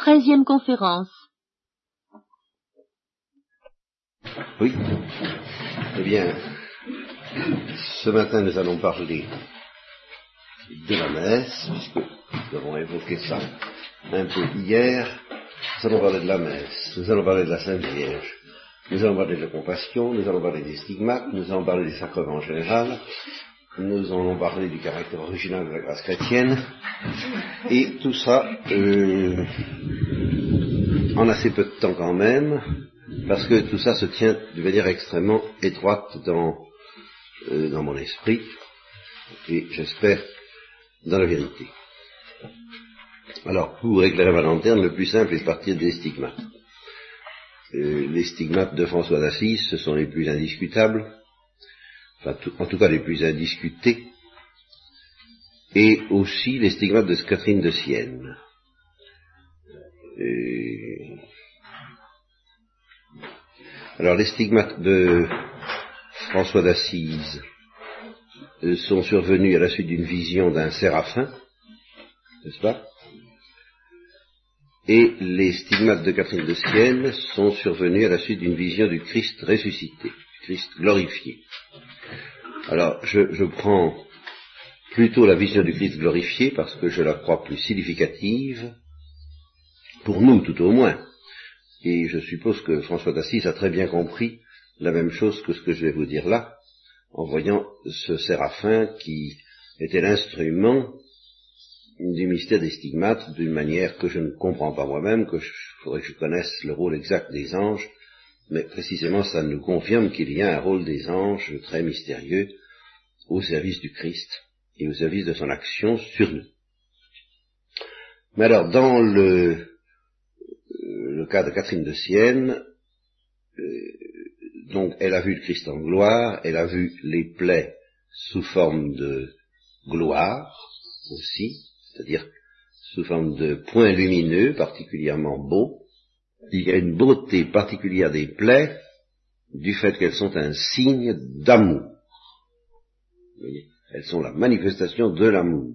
Treizième conférence. Oui. Eh bien, ce matin nous allons parler de la messe, puisque nous avons évoqué ça un peu hier. Nous allons parler de la messe, nous allons parler de la Sainte Vierge, nous allons parler de la compassion, nous allons parler des stigmates, nous allons parler des sacrements en général, nous allons parler du caractère original de la grâce chrétienne, et tout ça euh, en assez peu de temps quand même, parce que tout ça se tient de manière extrêmement étroite dans, euh, dans mon esprit, et j'espère dans la vérité. Alors, pour éclairer ma lanterne, le plus simple est de partir des stigmates. Euh, les stigmates de François d'Assise, ce sont les plus indiscutables, enfin, en tout cas les plus indiscutés, et aussi les stigmates de Catherine de Sienne. Alors les stigmates de François d'Assise euh, sont survenus à la suite d'une vision d'un séraphin, n'est-ce pas? Et les stigmates de Catherine de Sienne sont survenus à la suite d'une vision du Christ ressuscité, Christ glorifié. Alors je, prends plutôt la vision du Christ glorifié parce que je la crois plus significative, pour nous tout au moins. Et je suppose que François d'Assise a très bien compris la même chose que ce que je vais vous dire là, en voyant ce séraphin qui était l'instrument du mystère des stigmates d'une manière que je ne comprends pas moi-même, que je faudrait que je connaisse le rôle exact des anges, mais précisément ça nous confirme qu'il y a un rôle des anges très mystérieux au service du Christ et au service de son action sur nous. Mais alors, dans le, le cas de Catherine de Sienne, euh, donc elle a vu le Christ en gloire, elle a vu les plaies sous forme de gloire aussi, c'est-à-dire sous forme de points lumineux particulièrement beaux. Il y a une beauté particulière des plaies du fait qu'elles sont un signe d'amour. Elles sont la manifestation de l'amour,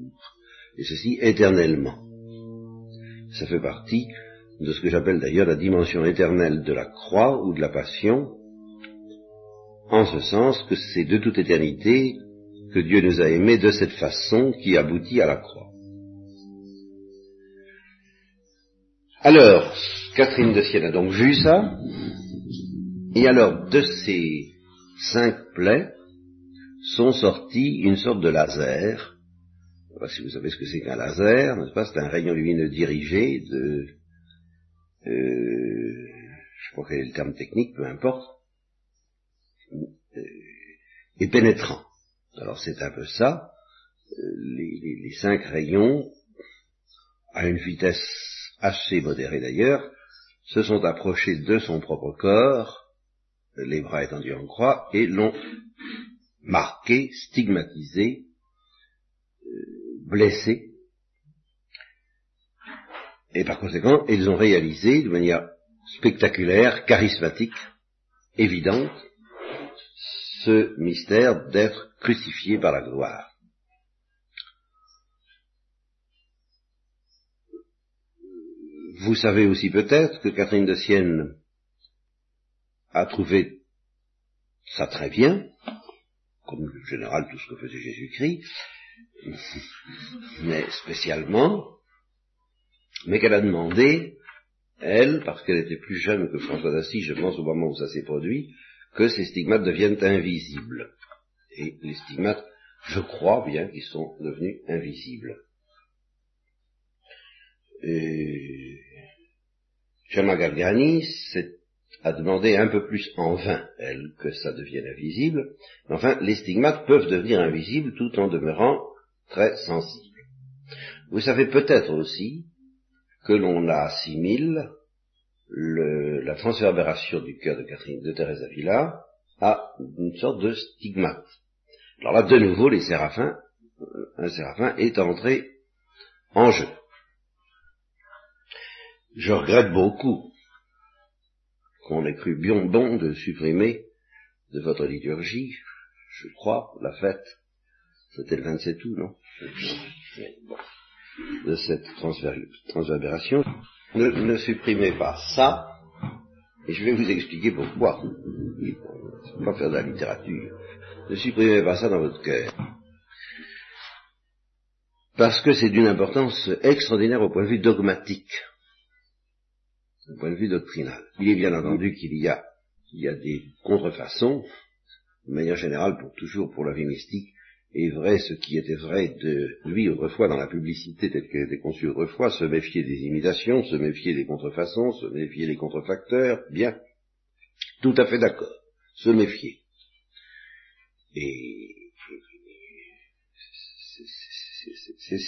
et ceci éternellement. Ça fait partie de ce que j'appelle d'ailleurs la dimension éternelle de la croix ou de la passion, en ce sens que c'est de toute éternité que Dieu nous a aimés de cette façon qui aboutit à la croix. Alors, Catherine de Sienne a donc vu ça, et alors de ces cinq plaies sont sortis une sorte de laser. si vous savez ce que c'est qu'un laser, n'est-ce pas? C'est un rayon lumineux dirigé de, euh, je crois quel est le terme technique, peu importe, euh, et pénétrant. Alors c'est un peu ça. Euh, les, cinq rayons, à une vitesse assez modérée d'ailleurs, se sont approchés de son propre corps, les bras étendus en croix, et l'ont marqué, stigmatisé, blessé, et par conséquent, ils ont réalisé de manière spectaculaire, charismatique, évidente, ce mystère d'être crucifié par la gloire. Vous savez aussi peut-être que Catherine de Sienne a trouvé ça très bien, comme en général tout ce que faisait Jésus-Christ, mais spécialement, mais qu'elle a demandé, elle, parce qu'elle était plus jeune que François d'Assise, je pense au moment où ça s'est produit, que ces stigmates deviennent invisibles. Et les stigmates, je crois bien qu'ils sont devenus invisibles. Et Gemma Gargani a demandé un peu plus en vain, elle, que ça devienne invisible. Mais enfin, les stigmates peuvent devenir invisibles tout en demeurant très sensibles. Vous savez peut-être aussi que l'on assimile le, la transverbération du cœur de Catherine de Thérèse Avila à une sorte de stigmate. Alors là, de nouveau, les séraphins, euh, un séraphin est entré en jeu. Je regrette beaucoup qu'on ait cru bien bon de supprimer de votre liturgie, je crois, la fête, c'était le 27 août, non? De cette transverbération. ne, supprimez pas ça, et je vais vous expliquer pourquoi. Ne pas faire de la littérature. Ne supprimez pas ça dans votre cœur. Parce que c'est d'une importance extraordinaire au point de vue dogmatique, au point de vue doctrinal. Il est bien entendu qu'il y a, il y a des contrefaçons, de manière générale, pour toujours pour la vie mystique, est vrai ce qui était vrai de lui autrefois dans la publicité telle qu'elle était conçue autrefois, se méfier des imitations, se méfier des contrefaçons, se méfier des contrefacteurs, bien, tout à fait d'accord, se méfier. Et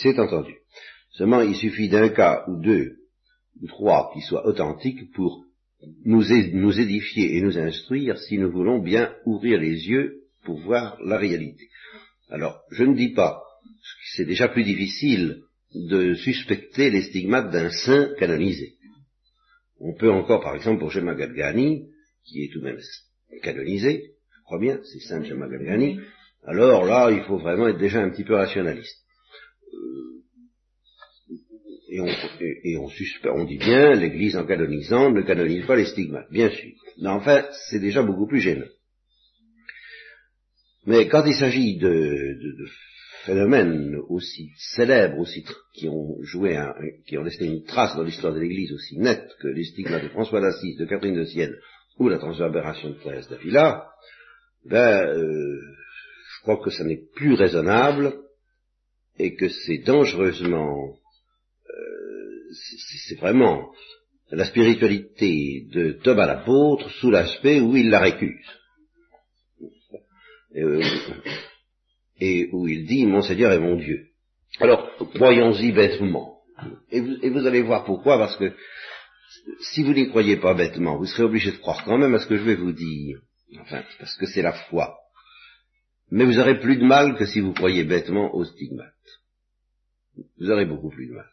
c'est entendu. Seulement, il suffit d'un cas ou deux trois qui soient authentiques pour nous, édifier et nous instruire si nous voulons bien ouvrir les yeux pour voir la réalité. Alors, je ne dis pas, c'est déjà plus difficile de suspecter les stigmates d'un saint canonisé. On peut encore, par exemple, pour Gemma Gadgani, qui est tout de même canonisé, je crois bien, c'est saint Gemma Gadgani, alors là, il faut vraiment être déjà un petit peu rationaliste. Euh, et on, et, on, on dit bien, l'Église en canonisant ne canonise pas les stigmates, bien sûr. Mais enfin, c'est déjà beaucoup plus gênant. Mais quand il s'agit de, phénomènes aussi célèbres, aussi qui ont joué, un, qui ont laissé une trace dans l'histoire de l'Église aussi nette que les stigmates de François d'Assise, de Catherine de Sienne ou la transverbération de Thérèse d'Avila, ben, euh, je crois que ça n'est plus raisonnable et que c'est dangereusement, c'est vraiment la spiritualité de Thomas l'apôtre sous l'aspect où il la récuse. Euh, et où il dit Mon Seigneur est mon Dieu. Alors, croyons-y bêtement. Et vous, et vous, allez voir pourquoi, parce que si vous n'y croyez pas bêtement, vous serez obligé de croire quand même à ce que je vais vous dire. Enfin, parce que c'est la foi. Mais vous aurez plus de mal que si vous croyez bêtement au stigmate. Vous aurez beaucoup plus de mal.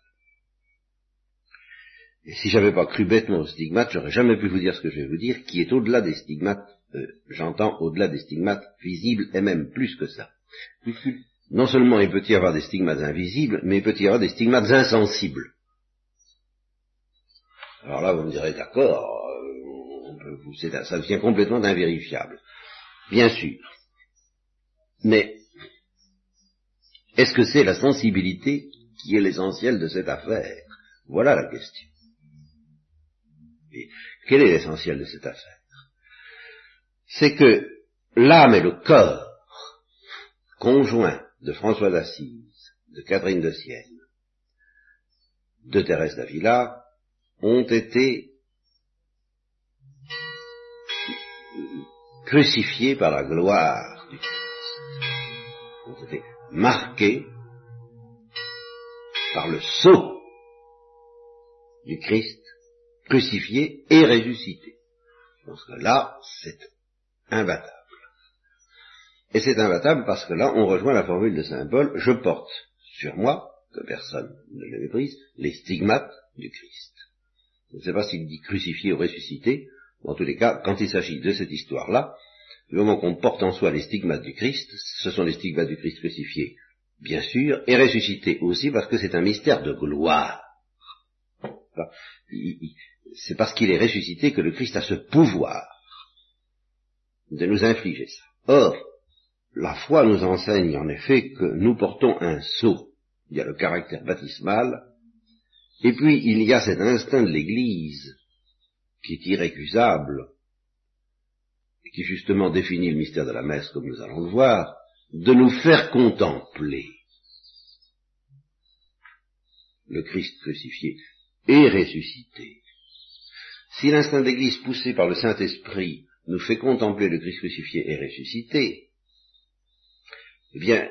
Et si j'avais pas cru bêtement au stigmate, j'aurais jamais pu vous dire ce que je vais vous dire, qui est au-delà des stigmates euh, j'entends au-delà des stigmates visibles et même plus que ça. Non seulement il peut y avoir des stigmates invisibles, mais il peut y avoir des stigmates insensibles. Alors là, vous me direz, d'accord, euh, ça devient complètement invérifiable. Bien sûr. Mais est-ce que c'est la sensibilité qui est l'essentiel de cette affaire? Voilà la question. Et quel est l'essentiel de cette affaire? C'est que l'âme et le corps conjoints de François d'Assise, de Catherine de Sienne, de Thérèse d'Avila, ont été crucifiés par la gloire du Christ, ont été marqués par le sceau du Christ crucifié et ressuscité. Parce que là, c'est imbattable. Et c'est imbattable parce que là, on rejoint la formule de Saint Paul, je porte sur moi, que personne ne le méprise, les stigmates du Christ. Je ne sais pas s'il dit crucifié ou ressuscité, en tous les cas, quand il s'agit de cette histoire-là, le moment qu'on porte en soi les stigmates du Christ, ce sont les stigmates du Christ crucifié, bien sûr, et ressuscité aussi parce que c'est un mystère de gloire. C'est parce qu'il est ressuscité que le Christ a ce pouvoir de nous infliger ça. Or, la foi nous enseigne en effet que nous portons un sceau. Il y a le caractère baptismal, et puis il y a cet instinct de l'Église qui est irrécusable, qui justement définit le mystère de la messe comme nous allons le voir, de nous faire contempler le Christ crucifié et ressuscité. Si l'instinct d'Église poussé par le Saint-Esprit nous fait contempler le Christ crucifié et ressuscité, eh bien,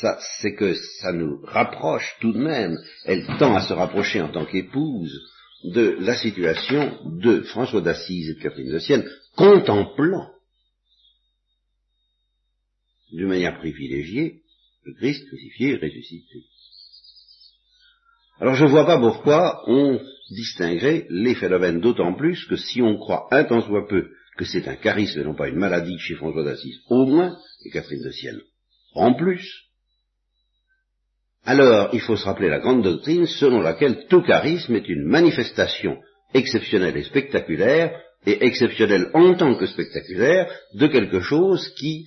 ça, c'est que ça nous rapproche tout de même, elle tend à se rapprocher en tant qu'épouse de la situation de François d'Assise et de Catherine de Sienne, contemplant d'une manière privilégiée le Christ crucifié et ressuscité. Alors je ne vois pas pourquoi on distinguerait les phénomènes d'autant plus que si on croit un tant soit peu que c'est un charisme et non pas une maladie chez François d'Assise, au moins, et Catherine de Sienne, en plus, alors il faut se rappeler la grande doctrine selon laquelle tout charisme est une manifestation exceptionnelle et spectaculaire, et exceptionnelle en tant que spectaculaire, de quelque chose qui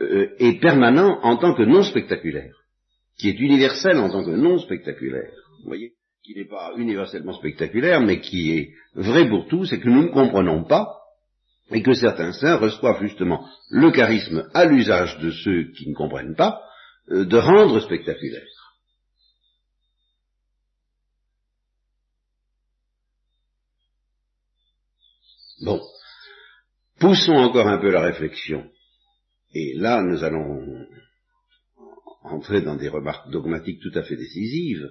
euh, est permanent en tant que non spectaculaire, qui est universel en tant que non spectaculaire. Vous voyez? Qui n'est pas universellement spectaculaire, mais qui est vrai pour tous et que nous ne comprenons pas, et que certains saints reçoivent justement le charisme à l'usage de ceux qui ne comprennent pas, euh, de rendre spectaculaire. Bon, poussons encore un peu la réflexion. Et là, nous allons entrer dans des remarques dogmatiques tout à fait décisives.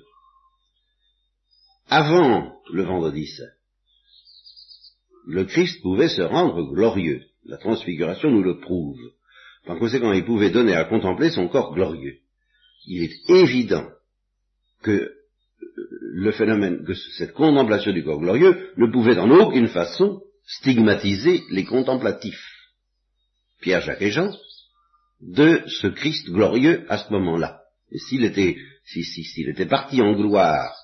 Avant le vendredi saint, le Christ pouvait se rendre glorieux. La transfiguration nous le prouve. Par conséquent, il pouvait donner à contempler son corps glorieux. Il est évident que le phénomène, que cette contemplation du corps glorieux ne pouvait en aucune façon stigmatiser les contemplatifs, Pierre, Jacques et Jean, de ce Christ glorieux à ce moment-là. Et s'il était, s'il était parti en gloire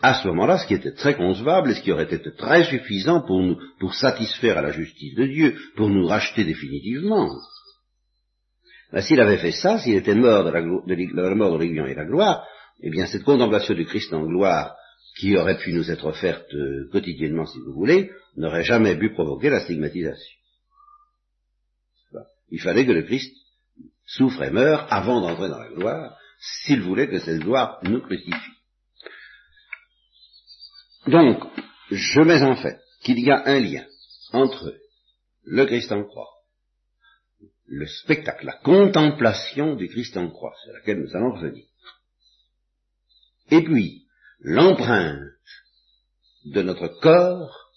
à ce moment-là, ce qui était très concevable et ce qui aurait été très suffisant pour nous, pour satisfaire à la justice de Dieu, pour nous racheter définitivement. Ben, s'il avait fait ça, s'il était mort de la, mort de et la gloire, eh bien cette contemplation du Christ en gloire qui aurait pu nous être offerte euh, quotidiennement, si vous voulez, n'aurait jamais pu provoquer la stigmatisation. Il fallait que le Christ souffre et meure avant d'entrer dans la gloire, s'il voulait que cette gloire nous crucifie. Donc, je mets en fait qu'il y a un lien entre le Christ en croix, le spectacle, la contemplation du Christ en croix, sur laquelle nous allons revenir, et puis l'empreinte de notre corps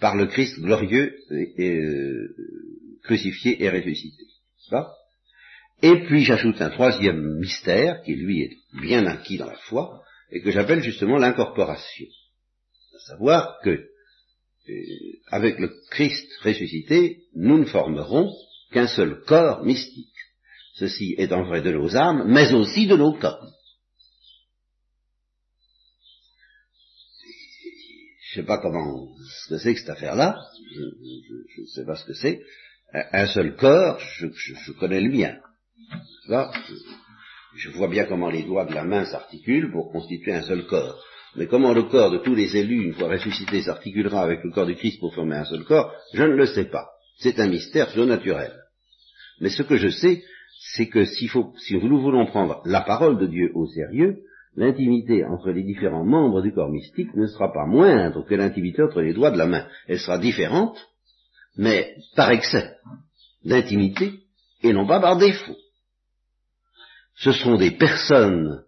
par le Christ glorieux et, euh, crucifié et ressuscité. Et puis j'ajoute un troisième mystère qui lui est bien acquis dans la foi et que j'appelle justement l'incorporation. À savoir que euh, avec le Christ ressuscité, nous ne formerons qu'un seul corps mystique. Ceci étant vrai de nos âmes, mais aussi de nos corps. je ne sais pas comment, ce que c'est que cette affaire-là, je ne sais pas ce que c'est, un seul corps, je, connais le mien. je, vois bien comment les doigts de la main s'articulent pour constituer un seul corps. Mais comment le corps de tous les élus, une fois ressuscité, s'articulera avec le corps du Christ pour former un seul corps, je ne le sais pas. C'est un mystère surnaturel. Mais ce que je sais, c'est que si nous voulons prendre la parole de Dieu au sérieux, l'intimité entre les différents membres du corps mystique ne sera pas moindre que l'intimité entre les doigts de la main. Elle sera différente, mais par excès d'intimité et non pas par défaut. Ce sont des personnes,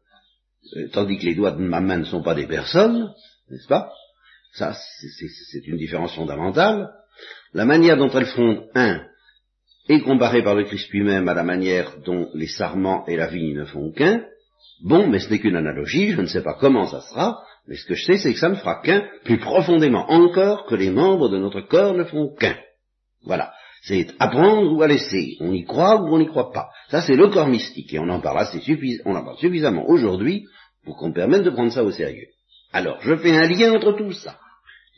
euh, tandis que les doigts de ma main ne sont pas des personnes, n'est-ce pas? Ça, c'est une différence fondamentale. La manière dont elles font un est comparée par le Christ lui-même à la manière dont les sarments et la vigne ne font qu'un, Bon, mais ce n'est qu'une analogie, je ne sais pas comment ça sera, mais ce que je sais, c'est que ça ne fera qu'un, plus profondément encore que les membres de notre corps ne font qu'un. Voilà. C'est apprendre ou à laisser. On y croit ou on n'y croit pas. Ça, c'est le corps mystique, et on en parle assez suffisamment aujourd'hui pour qu'on permette de prendre ça au sérieux. Alors, je fais un lien entre tout ça.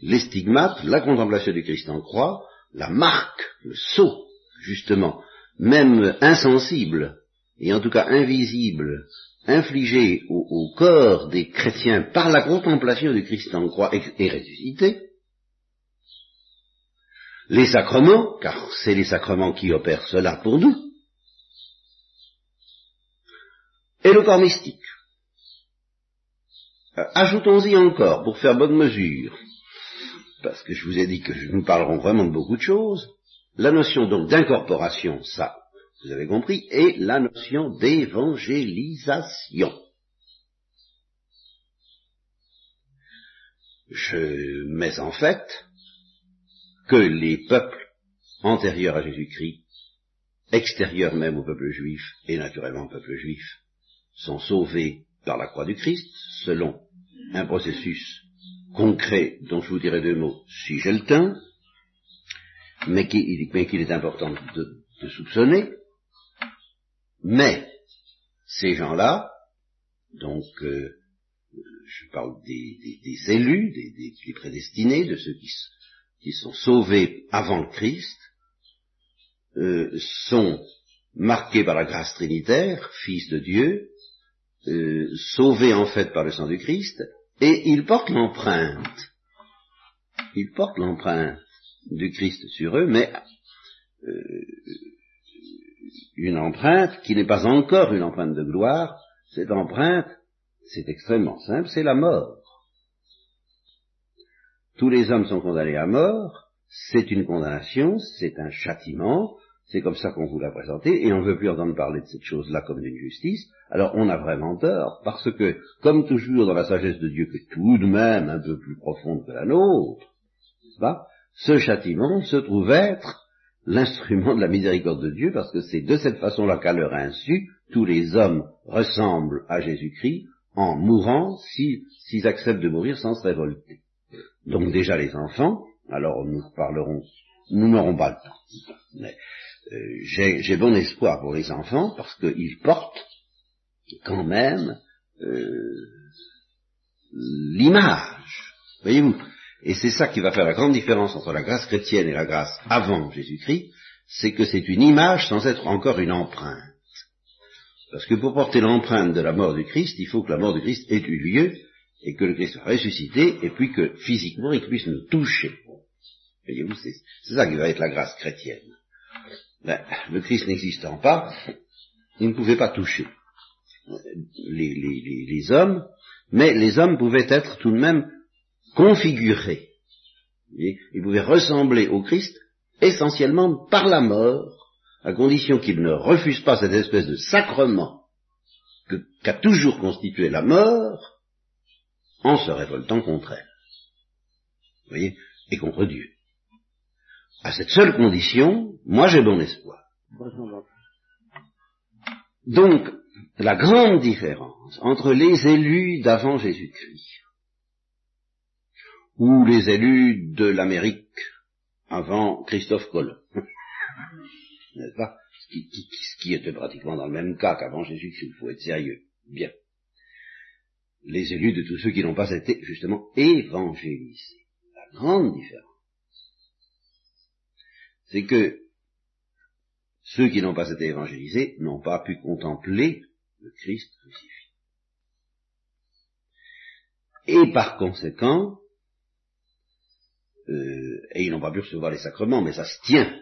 Les stigmates, la contemplation du Christ en croix, la marque, le sceau, justement, même insensible, et en tout cas invisible, infligé au, corps des chrétiens par la contemplation du Christ en croix et, ressuscité, les sacrements, car c'est les sacrements qui opèrent cela pour nous, et le corps mystique. Euh, ajoutons-y encore, pour faire bonne mesure, parce que je vous ai dit que nous parlerons vraiment de beaucoup de choses, la notion donc d'incorporation, ça, vous avez compris, et la notion d'évangélisation. Je mets en fait que les peuples antérieurs à Jésus-Christ, extérieurs même au peuple juif et naturellement au peuple juif, sont sauvés par la croix du Christ selon un processus concret dont je vous dirai deux mots si j'ai le temps, mais qu'il est important de soupçonner. Mais ces gens-là, donc euh, je parle des, élus, des, prédestinés, de ceux qui, sont sauvés avant le Christ, euh, sont marqués par la grâce trinitaire, fils de Dieu, euh, sauvés en fait par le sang du Christ, et ils portent l'empreinte. Ils portent l'empreinte du Christ sur eux, mais euh, une empreinte qui n'est pas encore une empreinte de gloire, cette empreinte, c'est extrêmement simple, c'est la mort. Tous les hommes sont condamnés à mort, c'est une condamnation, c'est un châtiment, c'est comme ça qu'on vous l'a présenté, et on ne veut plus entendre parler de cette chose-là comme d'une justice, alors on a vraiment tort, parce que, comme toujours dans la sagesse de Dieu, qui est tout de même un peu plus profonde que la nôtre, pas, ce châtiment se trouve être l'instrument de la miséricorde de Dieu, parce que c'est de cette façon-là qu'à leur insu, tous les hommes ressemblent à Jésus-Christ en mourant s'ils acceptent de mourir sans se révolter. Donc déjà les enfants, alors nous parlerons, nous n'aurons pas le temps. Mais euh, j'ai bon espoir pour les enfants parce qu'ils portent quand même euh, l'image. Voyez-vous? Et c'est ça qui va faire la grande différence entre la grâce chrétienne et la grâce avant Jésus-Christ, c'est que c'est une image sans être encore une empreinte. Parce que pour porter l'empreinte de la mort du Christ, il faut que la mort du Christ ait eu lieu et que le Christ soit ressuscité et puis que physiquement il puisse nous toucher. Voyez-vous, c'est ça qui va être la grâce chrétienne. Ben, le Christ n'existant pas, il ne pouvait pas toucher les, hommes, mais les hommes pouvaient être tout de même configurés. Ils pouvaient ressembler au Christ essentiellement par la mort, à condition qu'ils ne refusent pas cette espèce de sacrement qu'a toujours constitué la mort, en se révoltant contre elle. Vous voyez Et contre Dieu. À cette seule condition, moi j'ai bon espoir. Donc, la grande différence entre les élus d'avant Jésus-Christ ou les élus de l'Amérique avant Christophe Colomb, n'est-ce pas? Ce qui, ce qui, était pratiquement dans le même cas qu'avant Jésus-Christ, il faut être sérieux. Bien. Les élus de tous ceux qui n'ont pas été justement évangélisés. La grande différence c'est que ceux qui n'ont pas été évangélisés n'ont pas pu contempler le Christ crucifié. Et par conséquent, euh, et ils n'ont pas pu recevoir les sacrements, mais ça se tient.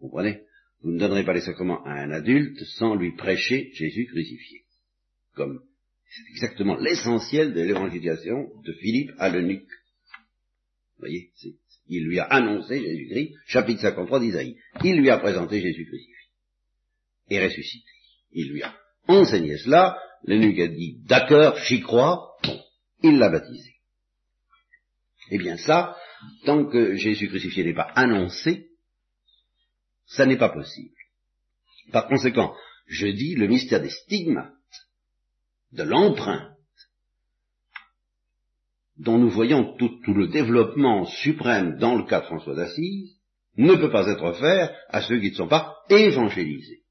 Vous comprenez? Vous ne donnerez pas les sacrements à un adulte sans lui prêcher Jésus crucifié. Comme c'est exactement l'essentiel de l'évangélisation de Philippe à l'eunuque. Vous voyez, il lui a annoncé Jésus-Christ, chapitre 53 d'Isaïe. Il lui a présenté Jésus christ et ressuscité. Il lui a enseigné cela, l'eunuque a dit d'accord, j'y crois, bon, il l'a baptisé. Eh bien ça, tant que Jésus crucifié n'est pas annoncé, ça n'est pas possible. Par conséquent, je dis le mystère des stigmates, de l'emprunt, dont nous voyons tout, le développement suprême dans le cas de François d'Assise, ne peut pas être offert à ceux qui ne sont pas évangélisés.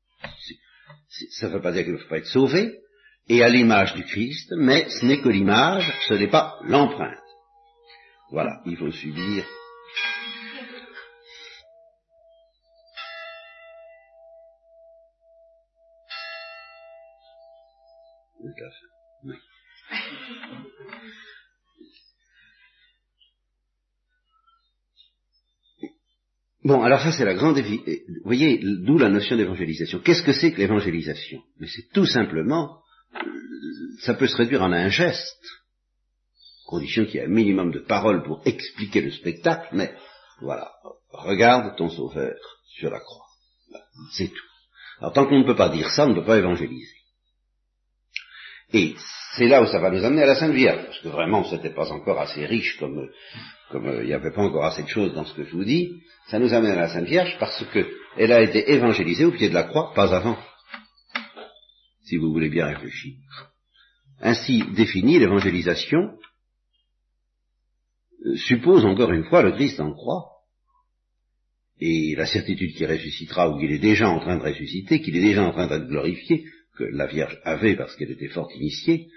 ça ne veut pas dire qu'il ne faut pas être sauvé, et à l'image du Christ, mais ce n'est que l'image, ce n'est pas l'empreinte. Voilà, il faut subir. Bon, alors ça c'est la grande... Vous voyez, d'où la notion d'évangélisation. Qu'est-ce que c'est que l'évangélisation? Mais c'est tout simplement... Ça peut se réduire en un geste, condition qu'il y ait un minimum de paroles pour expliquer le spectacle, mais voilà, regarde ton sauveur sur la croix. C'est tout. Alors tant qu'on ne peut pas dire ça, on ne peut pas évangéliser. Et c'est là où ça va nous amener à la Sainte Vierge, parce que vraiment, c'était pas encore assez riche comme comme euh, il n'y avait pas encore assez de choses dans ce que je vous dis, ça nous amène à la Sainte Vierge parce qu'elle a été évangélisée au pied de la croix, pas avant, si vous voulez bien réfléchir. Ainsi définie, l'évangélisation euh, suppose encore une fois le Christ en croix, et la certitude qu'il ressuscitera ou qu'il est déjà en train de ressusciter, qu'il est déjà en train d'être glorifié, que la Vierge avait parce qu'elle était fort initiée,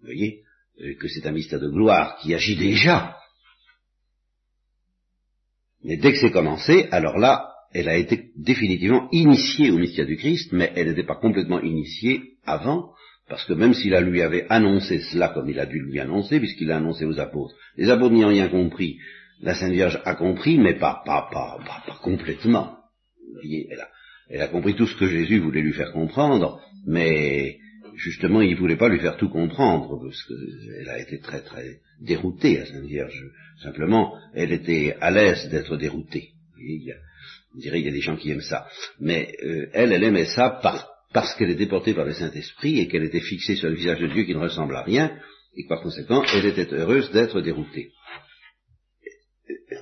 vous voyez, euh, que c'est un mystère de gloire qui agit déjà. Mais dès que c'est commencé, alors là, elle a été définitivement initiée au mystère du Christ, mais elle n'était pas complètement initiée avant, parce que même s'il a lui avait annoncé cela comme il a dû lui annoncer, puisqu'il l'a annoncé aux apôtres, les apôtres n'y ont rien compris, la Sainte Vierge a compris, mais pas, pas, pas, pas, complètement. Vous voyez, elle a, elle a compris tout ce que Jésus voulait lui faire comprendre, mais justement, il ne voulait pas lui faire tout comprendre, parce qu'elle a été très très déroutée, la Sainte Vierge. Simplement, elle était à l'aise d'être déroutée. Il on dirait qu'il y a des gens qui aiment ça. Mais euh, elle, elle aimait ça parce qu'elle était portée par le Saint-Esprit et qu'elle était fixée sur le visage de Dieu qui ne ressemble à rien, et par conséquent, elle était heureuse d'être déroutée.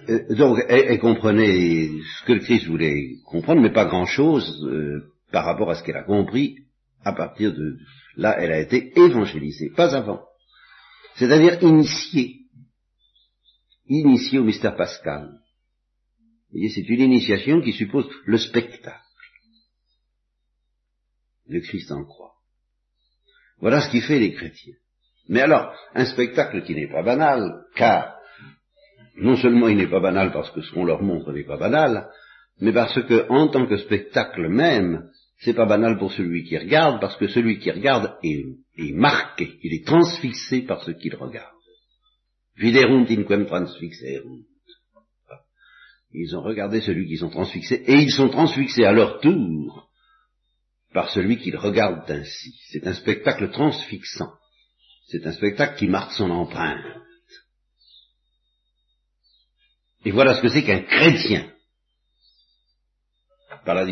Euh, donc, elle, comprenait ce que le Christ voulait comprendre, mais pas grand-chose euh, par rapport à ce qu'elle a compris à partir de là, elle a été évangélisée, pas avant. C'est-à-dire initiée, initiée au mystère pascal. C'est une initiation qui suppose le spectacle. Le Christ en croix. Voilà ce qui fait les chrétiens. Mais alors, un spectacle qui n'est pas banal, car non seulement il n'est pas banal parce que ce qu'on leur montre n'est pas banal, mais parce que, en tant que spectacle même, c'est pas banal pour celui qui regarde, parce que celui qui regarde est, marqué, il est transfixé par ce qu'il regarde. Viderunt inquem transfixerunt. Ils ont regardé celui qu'ils ont transfixé, et ils sont transfixés à leur tour par celui qu'ils regardent ainsi. C'est un spectacle transfixant. C'est un spectacle qui marque son empreinte. Et voilà ce que c'est qu'un chrétien. Par, la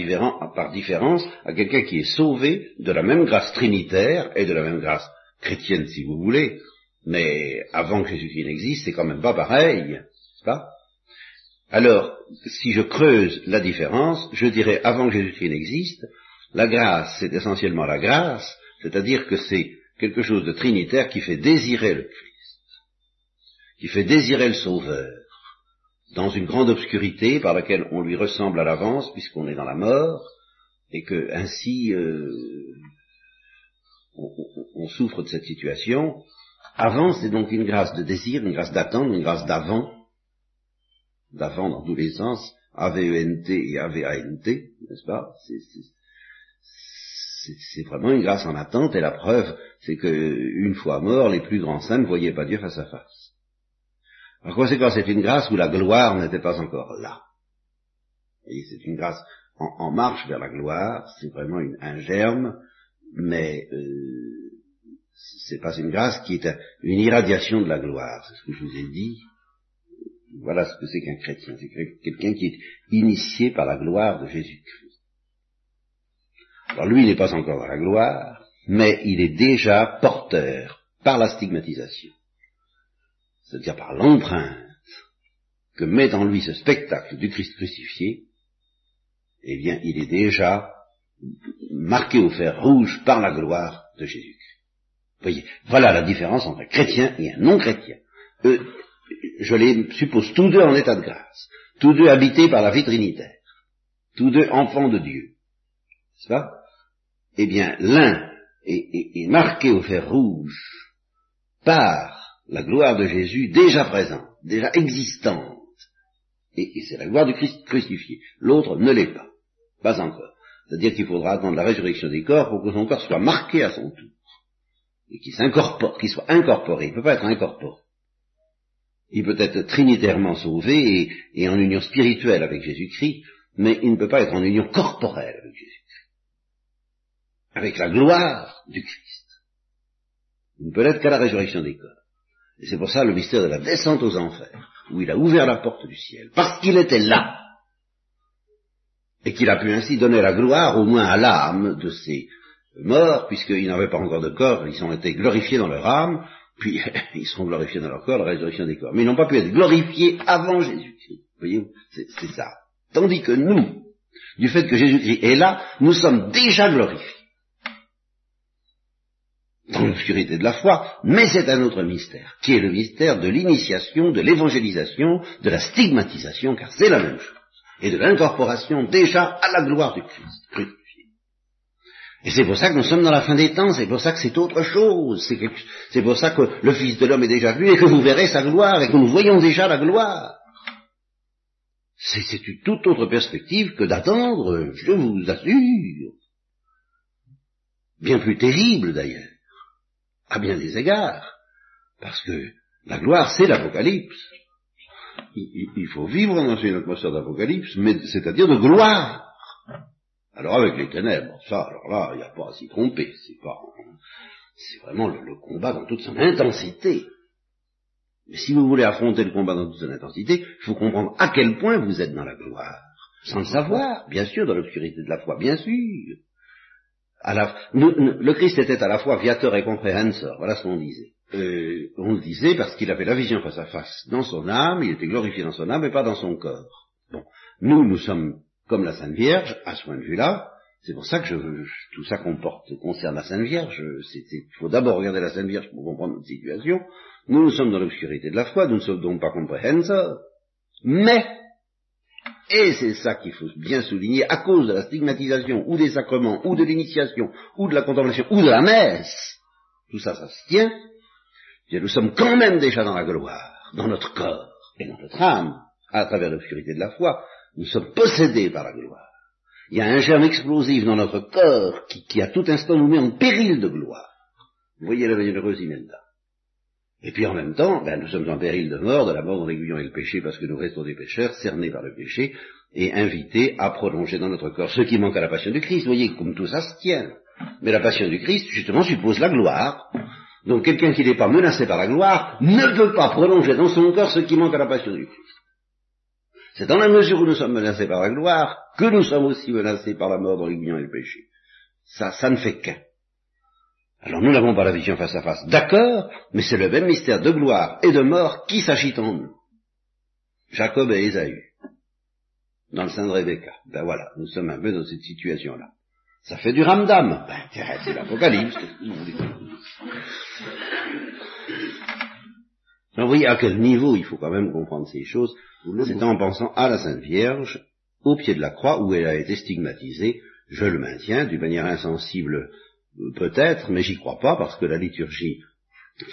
par différence à quelqu'un qui est sauvé de la même grâce trinitaire et de la même grâce chrétienne si vous voulez, mais avant que Jésus-Christ n'existe, c'est quand même pas pareil, pas? Alors, si je creuse la différence, je dirais avant que Jésus-Christ n'existe, la grâce, c'est essentiellement la grâce, c'est-à-dire que c'est quelque chose de trinitaire qui fait désirer le Christ, qui fait désirer le Sauveur, dans une grande obscurité par laquelle on lui ressemble à l'avance puisqu'on est dans la mort, et que ainsi euh, on, souffre de cette situation. Avant, c'est donc une grâce de désir, une grâce d'attente, une grâce d'avant, d'avant dans tous les sens, A-V-E-N-T et A-V-A-N-T, n'est-ce pas? C'est vraiment une grâce en attente, et la preuve, c'est que une fois mort, les plus grands saints ne voyaient pas Dieu face à face. En conséquence, c'est une grâce où la gloire n'était pas encore là. C'est une grâce en, marche vers la gloire, c'est vraiment un germe, mais euh, c'est pas une grâce qui est une irradiation de la gloire, c'est ce que je vous ai dit. Voilà ce que c'est qu'un chrétien, c'est quelqu'un qui est initié par la gloire de Jésus-Christ. Alors lui, il n'est pas encore dans la gloire, mais il est déjà porteur par la stigmatisation c'est-à-dire par l'empreinte que met en lui ce spectacle du Christ crucifié, eh bien, il est déjà marqué au fer rouge par la gloire de Jésus. Voyez, voilà la différence entre un chrétien et un non-chrétien. je les suppose tous deux en état de grâce, tous deux habités par la vie trinitaire, tous deux enfants de Dieu. N'est-ce pas? Eh bien, l'un est marqué au fer rouge par la gloire de Jésus déjà présente, déjà existante. Et, c'est la gloire du Christ crucifié. L'autre ne l'est pas. Pas encore. C'est-à-dire qu'il faudra attendre la résurrection des corps pour que son corps soit marqué à son tour. Et qu'il s'incorpore, qu'il soit incorporé. Il ne peut pas être incorporé. Il peut être trinitairement sauvé et, en union spirituelle avec Jésus-Christ, mais il ne peut pas être en union corporelle avec Jésus-Christ. Avec la gloire du Christ. Il ne peut l'être qu'à la résurrection des corps. C'est pour ça le mystère de la descente aux enfers, où il a ouvert la porte du ciel, parce qu'il était là, et qu'il a pu ainsi donner la gloire au moins à l'âme de ces morts, puisqu'ils n'avaient pas encore de corps, ils ont été glorifiés dans leur âme, puis ils seront glorifiés dans leur corps, la résurrection des corps. Mais ils n'ont pas pu être glorifiés avant Jésus-Christ. Voyez, c'est ça. Tandis que nous, du fait que Jésus-Christ est là, nous sommes déjà glorifiés dans l'obscurité de la foi, mais c'est un autre mystère, qui est le mystère de l'initiation, de l'évangélisation, de la stigmatisation, car c'est la même chose, et de l'incorporation déjà à la gloire du Christ crucifié. Et c'est pour ça que nous sommes dans la fin des temps, c'est pour ça que c'est autre chose, c'est pour ça que le Fils de l'homme est déjà venu et que vous verrez sa gloire et que nous voyons déjà la gloire. C'est une toute autre perspective que d'attendre, je vous assure. Bien plus terrible d'ailleurs, à bien des égards, parce que la gloire c'est l'Apocalypse. Il, faut vivre dans une atmosphère d'Apocalypse, mais c'est-à-dire de gloire. Alors avec les ténèbres, ça, alors là, il n'y a pas à s'y tromper, c'est vraiment le, combat dans toute son intensité. Mais si vous voulez affronter le combat dans toute son intensité, il faut comprendre à quel point vous êtes dans la gloire. Sans le savoir, bien sûr, dans l'obscurité de la foi, bien sûr. Le Christ était à la fois viateur et compréhenseur, voilà ce qu'on disait. Euh, on le disait parce qu'il avait la vision face à face dans son âme, il était glorifié dans son âme, mais pas dans son corps. Bon, nous, nous sommes comme la Sainte Vierge, à ce point de vue-là, c'est pour ça que je, tout ça comporte, concerne la Sainte Vierge. Il faut d'abord regarder la Sainte Vierge pour comprendre notre situation. Nous, nous sommes dans l'obscurité de la foi, nous ne sommes donc pas compréhenseurs. Mais, et c'est ça qu'il faut bien souligner, à cause de la stigmatisation, ou des sacrements, ou de l'initiation, ou de la contemplation, ou de la messe, tout ça, ça se tient, nous sommes quand même déjà dans la gloire, dans notre corps et dans notre âme, à travers l'obscurité de la foi, nous sommes possédés par la gloire. Il y a un germe explosif dans notre corps qui, à tout instant nous met en péril de gloire. Vous voyez la bienheureuse Imelda. Et puis en même temps, ben, nous sommes en péril de mort, de la mort dans l'aiguillon et le péché, parce que nous restons des pécheurs, cernés par le péché, et invités à prolonger dans notre corps ce qui manque à la passion du Christ. Vous voyez comme tout ça se tient. Mais la passion du Christ, justement, suppose la gloire. Donc quelqu'un qui n'est pas menacé par la gloire ne peut pas prolonger dans son corps ce qui manque à la passion du Christ. C'est dans la mesure où nous sommes menacés par la gloire que nous sommes aussi menacés par la mort dans l'union et le péché. Ça, ça ne fait qu'un. Alors nous n'avons pas la vision face à face, d'accord, mais c'est le même mystère de gloire et de mort qui s'agit en nous. Jacob et Ésaü, dans le sein de Rebecca. Ben voilà, nous sommes un peu dans cette situation-là. Ça fait du ramdam. Ben, c'est l'Apocalypse. vous voyez à quel niveau il faut quand même comprendre ces choses. C'est en pensant à la Sainte Vierge, au pied de la croix où elle a été stigmatisée, je le maintiens, d'une manière insensible peut-être, mais j'y crois pas parce que la liturgie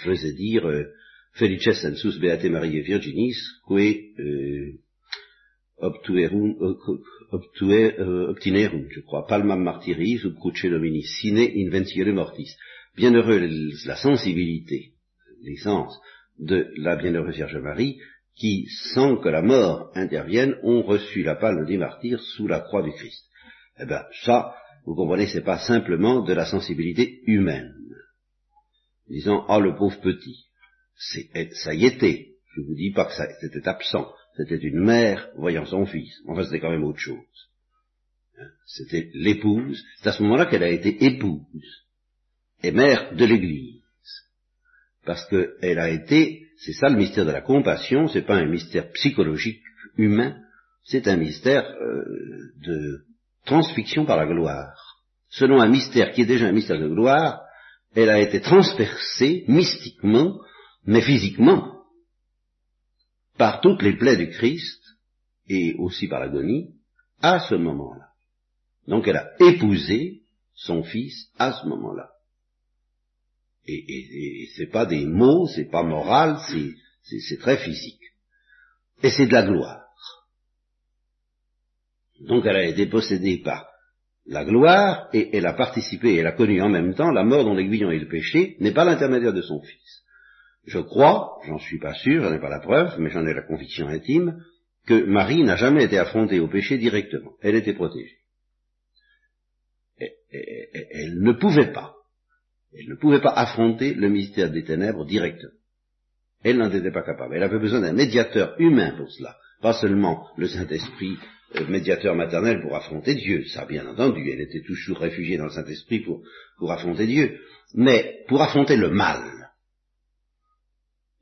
faisait dire euh, Felices sensus beate Mariae Virginis, que euh, obtuerum, obtinerum, je crois, palmam martyris ut cruce domini sine inventiere mortis. Bienheureux la sensibilité, l'essence de la bienheureuse Vierge Marie, qui, sans que la mort intervienne, ont reçu la palme des martyrs sous la croix du Christ. Eh bien, ça, vous comprenez, c'est pas simplement de la sensibilité humaine. Disons, ah, le pauvre petit. Eh, ça y était. Je vous dis pas que ça était absent. C'était une mère voyant son fils. Enfin, c'était quand même autre chose. Hein, c'était l'épouse. C'est à ce moment-là qu'elle a été épouse et mère de l'Église. Parce qu'elle a été c'est ça le mystère de la compassion, c'est pas un mystère psychologique humain, c'est un mystère euh, de transfixion par la gloire. Selon un mystère qui est déjà un mystère de gloire, elle a été transpercée mystiquement, mais physiquement, par toutes les plaies du Christ, et aussi par l'agonie, à ce moment-là. Donc elle a épousé son fils à ce moment-là. Et, et, et c'est pas des mots, c'est pas moral, c'est très physique. Et c'est de la gloire. Donc elle a été possédée par la gloire, et elle a participé, elle a connu en même temps la mort dont l'aiguillon et le péché n'est pas l'intermédiaire de son Fils. Je crois, j'en suis pas sûr, j'en ai pas la preuve, mais j'en ai la conviction intime, que Marie n'a jamais été affrontée au péché directement. Elle était protégée. elle ne pouvait pas. Elle ne pouvait pas affronter le mystère des ténèbres directement. Elle n'en était pas capable. Elle avait besoin d'un médiateur humain pour cela. Pas seulement le Saint-Esprit, médiateur maternel pour affronter Dieu. Ça, bien entendu, elle était toujours réfugiée dans le Saint-Esprit pour, pour affronter Dieu. Mais pour affronter le mal,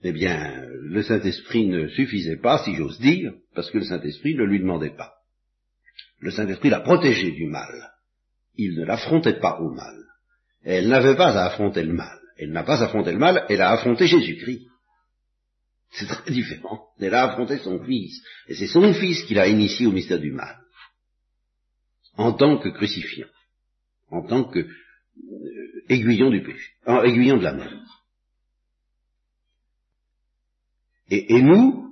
eh bien, le Saint-Esprit ne suffisait pas, si j'ose dire, parce que le Saint-Esprit ne lui demandait pas. Le Saint-Esprit l'a protégée du mal. Il ne l'affrontait pas au mal. Elle n'avait pas à affronter le mal. Elle n'a pas affronté le mal, elle a affronté Jésus-Christ. C'est très différent. Elle a affronté son fils. Et c'est son fils qui l'a initié au mystère du mal. En tant que crucifiant. en tant que euh, aiguillon du péché, en aiguillon de la mort. Et nous,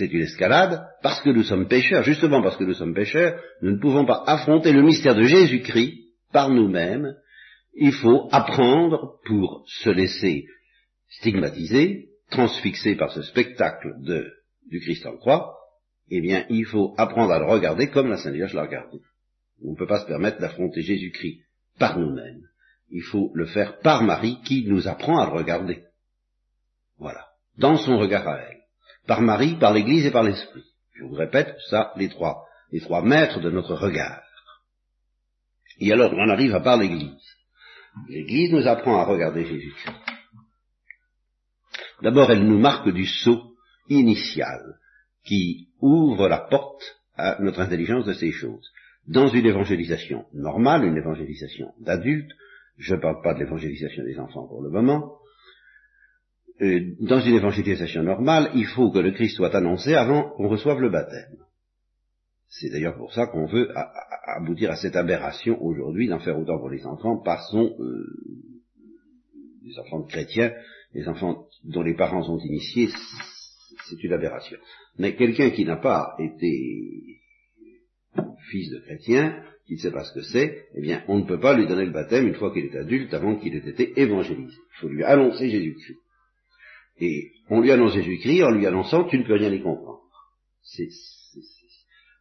c'est une escalade, parce que nous sommes pécheurs, justement parce que nous sommes pécheurs, nous ne pouvons pas affronter le mystère de Jésus-Christ par nous-mêmes, il faut apprendre pour se laisser stigmatiser, transfixer par ce spectacle de, du Christ en croix, eh bien, il faut apprendre à le regarder comme la Sainte Vierge l'a regardé. On ne peut pas se permettre d'affronter Jésus-Christ par nous-mêmes. Il faut le faire par Marie qui nous apprend à le regarder. Voilà. Dans son regard à elle. Par Marie, par l'Église et par l'Esprit. Je vous répète, ça, les trois, les trois maîtres de notre regard. Et alors, on arrive à par l'Église. L'Église nous apprend à regarder Jésus-Christ. D'abord, elle nous marque du saut initial qui ouvre la porte à notre intelligence de ces choses. Dans une évangélisation normale, une évangélisation d'adultes, je ne parle pas de l'évangélisation des enfants pour le moment, euh, dans une évangélisation normale, il faut que le Christ soit annoncé avant qu'on reçoive le baptême. C'est d'ailleurs pour ça qu'on veut aboutir à cette aberration aujourd'hui d'en faire autant pour les enfants par son euh, les enfants de chrétiens, les enfants dont les parents sont initiés, c'est une aberration. Mais quelqu'un qui n'a pas été fils de chrétien, qui ne sait pas ce que c'est, eh bien, on ne peut pas lui donner le baptême une fois qu'il est adulte, avant qu'il ait été évangélisé. Il faut lui annoncer Jésus-Christ. Et on lui annonce Jésus-Christ en lui annonçant tu ne peux rien y comprendre.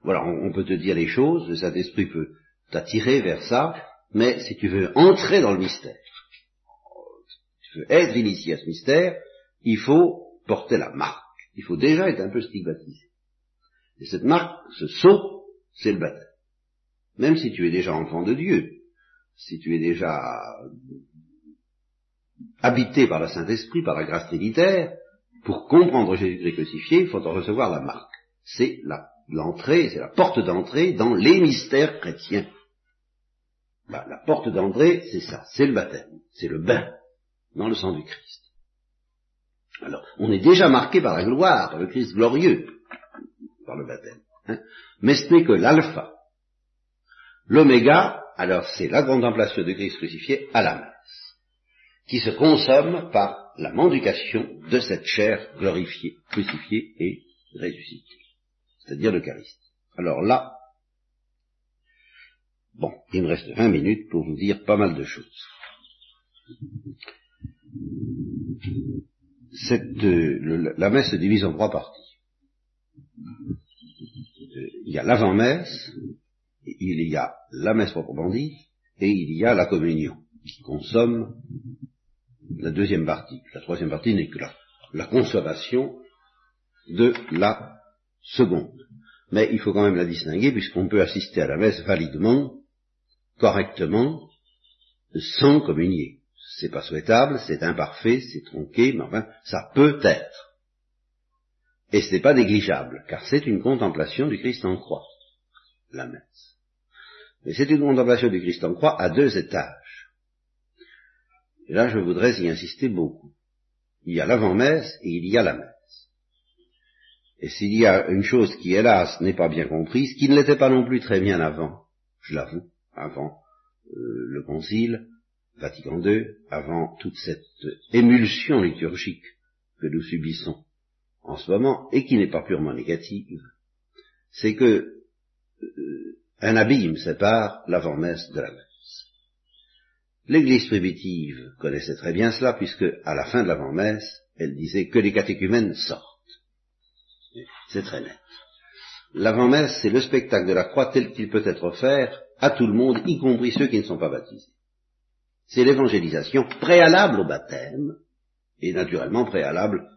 voilà, on, peut te dire les choses, le Saint-Esprit peut t'attirer vers ça, mais si tu veux entrer dans le mystère, être initié à ce mystère, il faut porter la marque. Il faut déjà être un peu stigmatisé. Et cette marque, ce saut, c'est le baptême. Même si tu es déjà enfant de Dieu, si tu es déjà habité par le Saint-Esprit, par la grâce trinitaire, pour comprendre Jésus-Christ crucifié, il faut en recevoir la marque. C'est l'entrée, c'est la porte d'entrée dans les mystères chrétiens. Bah, la porte d'entrée, c'est ça, c'est le baptême, c'est le bain dans le sang du Christ. Alors, on est déjà marqué par la gloire, par le Christ glorieux, par le baptême. Hein. Mais ce n'est que l'alpha. L'oméga, alors c'est la contemplation de Christ crucifié à la messe, qui se consomme par la mendication de cette chair glorifiée, crucifiée et ressuscitée, c'est-à-dire l'Eucharistie. Alors là, bon, il me reste 20 minutes pour vous dire pas mal de choses euh, la messe se divise en trois parties. Il y a l'avant-messe, il y a la messe proprement dite, et il y a la communion, qui consomme la deuxième partie. La troisième partie n'est que la, la consommation de la seconde. Mais il faut quand même la distinguer, puisqu'on peut assister à la messe validement, correctement, sans communier c'est pas souhaitable, c'est imparfait, c'est tronqué, mais enfin, ça peut être. Et ce n'est pas négligeable, car c'est une contemplation du Christ en croix, la messe. Mais c'est une contemplation du Christ en croix à deux étages. Et là, je voudrais y insister beaucoup. Il y a l'avant-messe et il y a la messe. Et s'il y a une chose qui, hélas, n'est pas bien comprise, qui ne l'était pas non plus très bien avant, je l'avoue, avant euh, le concile, Vatican II, avant toute cette émulsion liturgique que nous subissons en ce moment, et qui n'est pas purement négative, c'est que euh, un abîme sépare l'avant-messe de la messe. L'Église primitive connaissait très bien cela, puisque à la fin de l'avant-messe, elle disait que les catéchumènes sortent. C'est très net. L'avant-messe, c'est le spectacle de la croix tel qu'il peut être offert à tout le monde, y compris ceux qui ne sont pas baptisés. C'est l'évangélisation préalable au baptême, et naturellement préalable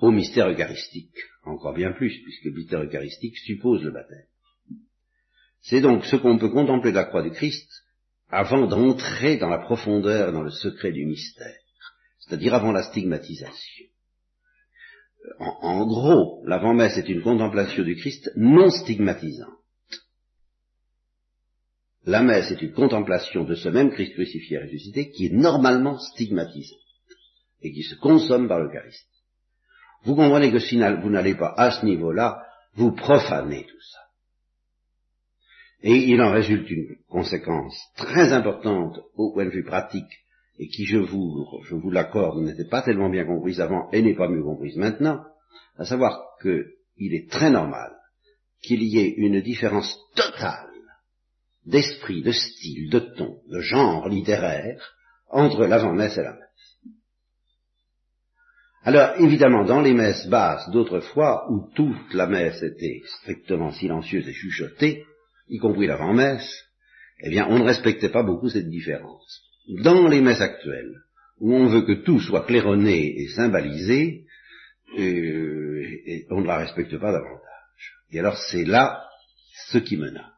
au mystère eucharistique, encore bien plus, puisque le mystère eucharistique suppose le baptême. C'est donc ce qu'on peut contempler de la croix du Christ avant d'entrer dans la profondeur, dans le secret du mystère, c'est-à-dire avant la stigmatisation. En, en gros, l'avant-messe est une contemplation du Christ non stigmatisante. La messe est une contemplation de ce même Christ crucifié et ressuscité qui est normalement stigmatisé et qui se consomme par l'Eucharistie. Vous comprenez que si vous n'allez pas à ce niveau-là, vous profanez tout ça. Et il en résulte une conséquence très importante au point de vue pratique, et qui, je vous, je vous l'accorde, n'était pas tellement bien comprise avant et n'est pas mieux comprise maintenant, à savoir qu'il est très normal qu'il y ait une différence totale d'esprit, de style, de ton, de genre littéraire entre l'avant-messe et la messe. Alors, évidemment, dans les messes basses d'autrefois, où toute la messe était strictement silencieuse et chuchotée, y compris l'avant-messe, eh bien, on ne respectait pas beaucoup cette différence. Dans les messes actuelles, où on veut que tout soit claironné et symbalisé, euh, et on ne la respecte pas davantage. Et alors, c'est là ce qui menace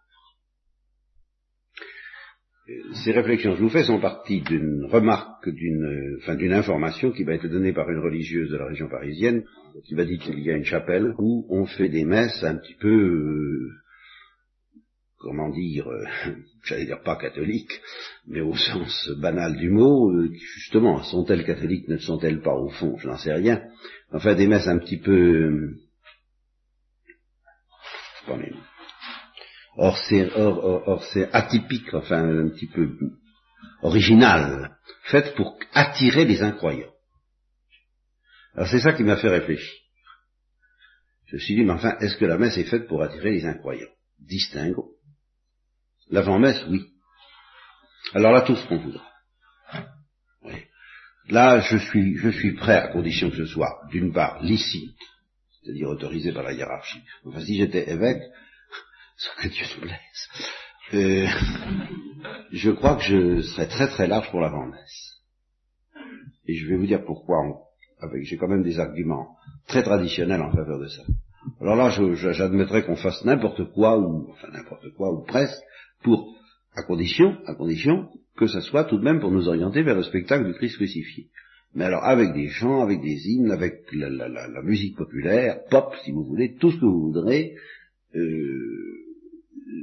ces réflexions que je vous fais sont parties d'une remarque, d'une, enfin, d'une information qui m'a été donnée par une religieuse de la région parisienne, qui m'a dit qu'il y a une chapelle où on fait des messes un petit peu, euh, comment dire, euh, j'allais dire pas catholiques, mais au sens banal du mot, euh, justement, sont-elles catholiques, ne sont-elles pas au fond, je n'en sais rien. Enfin, des messes un petit peu, Or c'est, or, atypique, enfin un petit peu original, fait pour attirer les incroyants. Alors c'est ça qui m'a fait réfléchir. Je me suis dit, mais enfin, est-ce que la messe est faite pour attirer les incroyants? Distingo. L'avant-messe, oui. Alors là, tout ce qu'on voudra. Là, je suis, je suis prêt, à condition que ce soit, d'une part, licite, c'est-à-dire autorisé par la hiérarchie. Enfin, si j'étais évêque, ce que Dieu nous laisse. Euh, je crois que je serai très très large pour l'avant-messe. Et je vais vous dire pourquoi, avec j'ai quand même des arguments très traditionnels en faveur de ça. Alors là, j'admettrais qu'on fasse n'importe quoi, ou enfin n'importe quoi, ou presque, pour, à condition, à condition que ce soit tout de même pour nous orienter vers le spectacle du Christ crucifié. Mais alors avec des chants, avec des hymnes, avec la, la, la, musique populaire, pop si vous voulez, tout ce que vous voudrez, euh,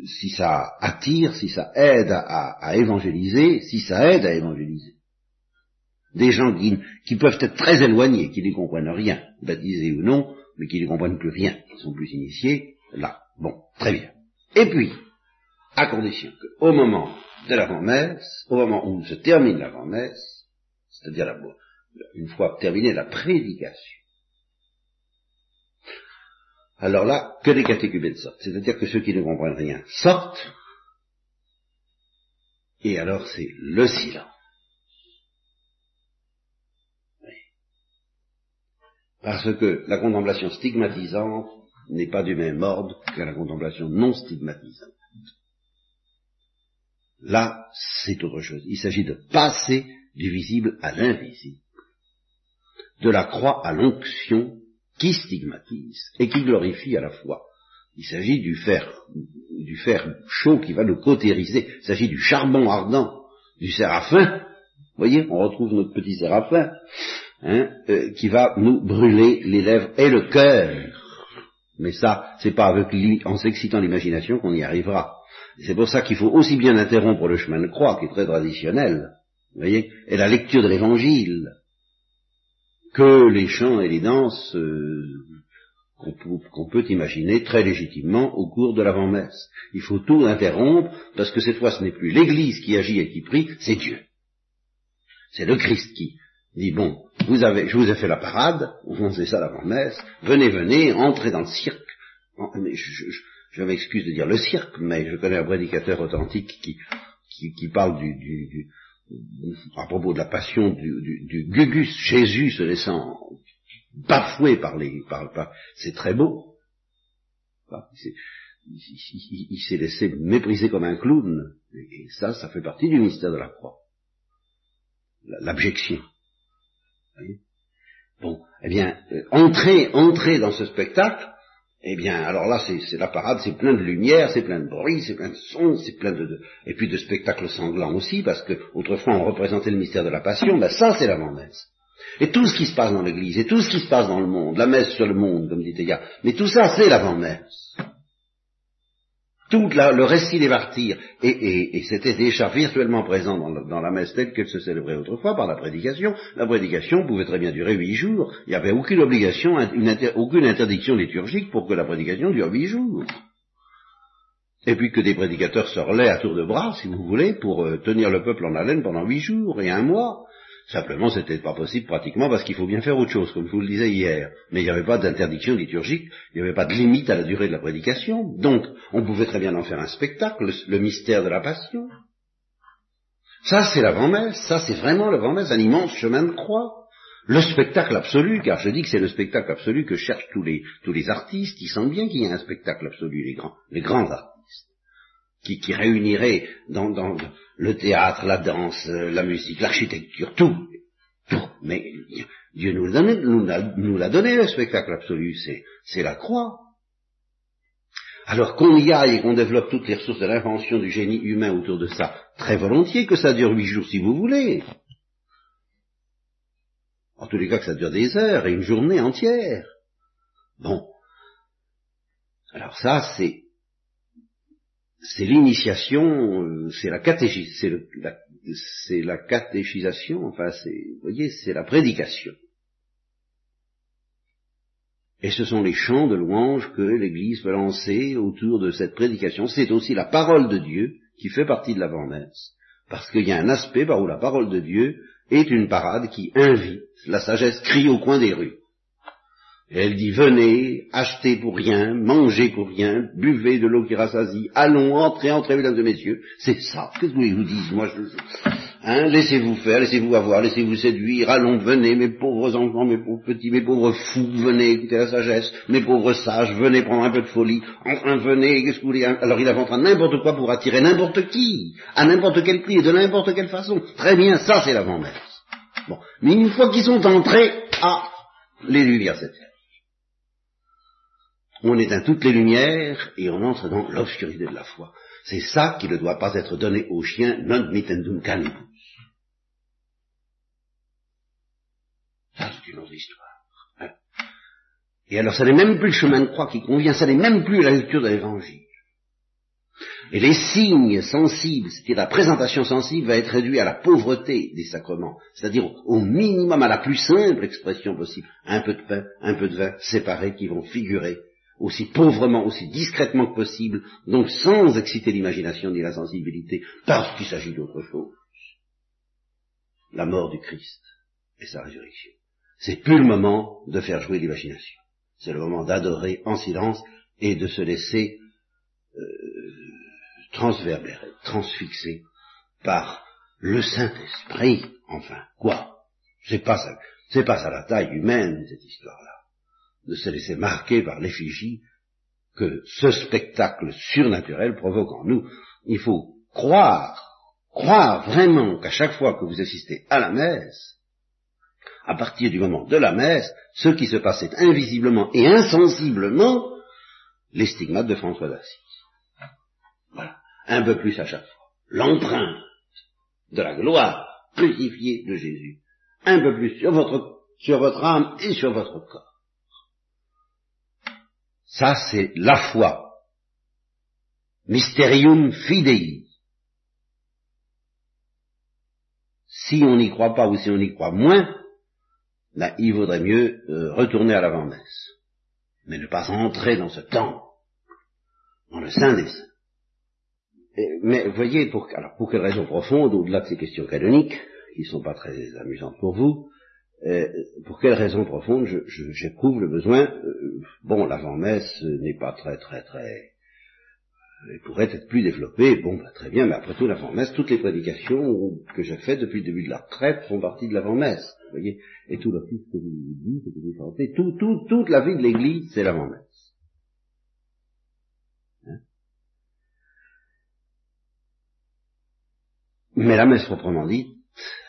si ça attire, si ça aide à, évangéliser, si ça aide à évangéliser. Des gens qui, peuvent être très éloignés, qui ne comprennent rien, baptisés ou non, mais qui ne comprennent plus rien, qui sont plus initiés, là. Bon, très bien. Et puis, à condition qu'au moment de l'avant-messe, au moment où se termine l'avant-messe, c'est-à-dire une fois terminée la prédication, alors là, que les catéchumènes sortent. C'est-à-dire que ceux qui ne comprennent rien sortent, et alors c'est le silence. Parce que la contemplation stigmatisante n'est pas du même ordre que la contemplation non stigmatisante. Là, c'est autre chose. Il s'agit de passer du visible à l'invisible, de la croix à l'onction qui stigmatise et qui glorifie à la fois. Il s'agit du fer, du fer chaud qui va nous cautériser. Il s'agit du charbon ardent, du séraphin. Vous voyez, on retrouve notre petit séraphin, hein, euh, qui va nous brûler les lèvres et le cœur. Mais ça, c'est pas avec lui, en s'excitant l'imagination qu'on y arrivera. C'est pour ça qu'il faut aussi bien interrompre le chemin de croix, qui est très traditionnel, vous voyez, et la lecture de l'évangile, que les chants et les danses euh, qu'on peut, imaginer très légitimement au cours de l'avant-messe. Il faut tout interrompre, parce que cette fois ce n'est plus l'Église qui agit et qui prie, c'est Dieu. C'est le Christ qui dit, bon, je vous ai fait la parade, on faisait ça l'avant-messe, venez, venez, entrez dans le cirque. Je, m'excuse de dire le cirque, mais je connais un prédicateur authentique qui, qui, parle du à propos de la passion du, du, Gugus, Jésus se laissant bafouer par les... Par, c'est très beau. Il s'est laissé mépriser comme un clown. Et ça, ça fait partie du mystère de la croix. L'abjection. Bon, eh bien, euh, entrer, entrer dans ce spectacle, eh bien, alors là, c'est la parade, c'est plein de lumière, c'est plein de bruit, c'est plein de sons, c'est plein de, et puis de spectacles sanglants aussi, parce que autrefois on représentait le mystère de la passion, ben ça c'est l'avant-messe. Et tout ce qui se passe dans l'Église, et tout ce qui se passe dans le monde, la messe sur le monde, comme dit Théa, mais tout ça c'est l'avant-messe tout le récit des martyrs, et, c'était déjà virtuellement présent dans, la messe telle qu'elle se célébrait autrefois par la prédication. La prédication pouvait très bien durer huit jours. Il n'y avait aucune obligation, aucune interdiction liturgique pour que la prédication dure huit jours. et puis que des prédicateurs se relaient à tour de bras, si vous voulez, pour euh, tenir le peuple en haleine pendant huit jours et un mois. Simplement, c'était pas possible pratiquement parce qu'il faut bien faire autre chose, comme je vous le disais hier. Mais il n'y avait pas d'interdiction liturgique, il n'y avait pas de limite à la durée de la prédication. Donc, on pouvait très bien en faire un spectacle, le, mystère de la passion. Ça, c'est l'avant-messe, ça, c'est vraiment l'avant-messe, un immense chemin de croix. Le spectacle absolu, car je dis que c'est le spectacle absolu que cherchent tous les, tous les artistes, ils sentent bien qu'il y a un spectacle absolu, les grands, les grands artistes qui, qui réunirait dans, dans, le théâtre, la danse, euh, la musique, l'architecture, tout, tout. Mais Dieu nous l'a donné, nous l'a donné le spectacle absolu, c'est la croix. Alors qu'on y aille et qu'on développe toutes les ressources de l'invention du génie humain autour de ça, très volontiers que ça dure huit jours si vous voulez. En tous les cas que ça dure des heures et une journée entière. Bon. Alors ça, c'est c'est l'initiation, euh, c'est la la, catéchisation, enfin, c'est, vous voyez, c'est la prédication. Et ce sont les chants de louange que l'Église peut lancer autour de cette prédication. C'est aussi la parole de Dieu qui fait partie de l'avant-messe, parce qu'il y a un aspect par où la parole de Dieu est une parade qui invite. La sagesse crie au coin des rues. Elle dit, venez, achetez pour rien, mangez pour rien, buvez de l'eau qui rassasie, allons, entrez, entrez, mesdames et messieurs. C'est ça. Qu'est-ce que vous dites Moi, je, hein, laissez-vous faire, laissez-vous avoir, laissez-vous séduire, allons, venez, mes pauvres enfants, mes pauvres petits, mes pauvres fous, venez écouter la sagesse, mes pauvres sages, venez prendre un peu de folie, enfin, venez, qu'est-ce que vous voulez Alors il inventera n'importe quoi pour attirer n'importe qui, à n'importe quel prix de n'importe quelle façon. Très bien, ça c'est l'avant-messe. Bon. Mais une fois qu'ils sont entrés, ah, les s'éteignent on éteint toutes les lumières et on entre dans l'obscurité de la foi. C'est ça qui ne doit pas être donné aux chiens, non mitendum canibus. Ça, c'est une autre histoire. Hein. Et alors, ça n'est même plus le chemin de croix qui convient, ça n'est même plus la lecture de l'évangile. Et les signes sensibles, c'est-à-dire la présentation sensible, va être réduite à la pauvreté des sacrements, c'est-à-dire au minimum, à la plus simple expression possible, un peu de pain, un peu de vin séparés qui vont figurer aussi pauvrement, aussi discrètement que possible, donc sans exciter l'imagination ni la sensibilité, parce qu'il s'agit d'autre chose. La mort du Christ et sa résurrection. C'est plus le moment de faire jouer l'imagination. C'est le moment d'adorer en silence et de se laisser euh, transverbérer, transfixer par le Saint-Esprit, enfin, quoi? C'est pas ça, c'est pas ça la taille humaine, cette histoire-là de se laisser marquer par l'effigie que ce spectacle surnaturel provoque en nous. Il faut croire, croire vraiment qu'à chaque fois que vous assistez à la messe, à partir du moment de la messe, ce qui se passait invisiblement et insensiblement, les stigmates de François d'Assise. Voilà. Un peu plus à chaque fois. L'empreinte de la gloire crucifiée de Jésus. Un peu plus sur votre, sur votre âme et sur votre corps. Ça, c'est la foi. Mysterium fidei. Si on n'y croit pas ou si on y croit moins, ben, il vaudrait mieux euh, retourner à l'avant-messe. Mais ne pas entrer dans ce temps, dans le sein des saints. mais voyez, pour, alors pour quelles raisons profondes, au-delà de ces questions canoniques, qui ne sont pas très amusantes pour vous, euh, pour quelle raison profonde j'éprouve le besoin euh, Bon, l'avant-messe n'est pas très très très... Elle pourrait être plus développée, bon, bah, très bien, mais après tout, l'avant-messe, toutes les prédications que j'ai faites depuis le début de la retraite font partie de l'avant-messe, vous voyez, et tout l'office que vous dites, que vous chantez, tout, tout, toute la vie de l'Église, c'est l'avant-messe. Hein? Mais la messe proprement dite,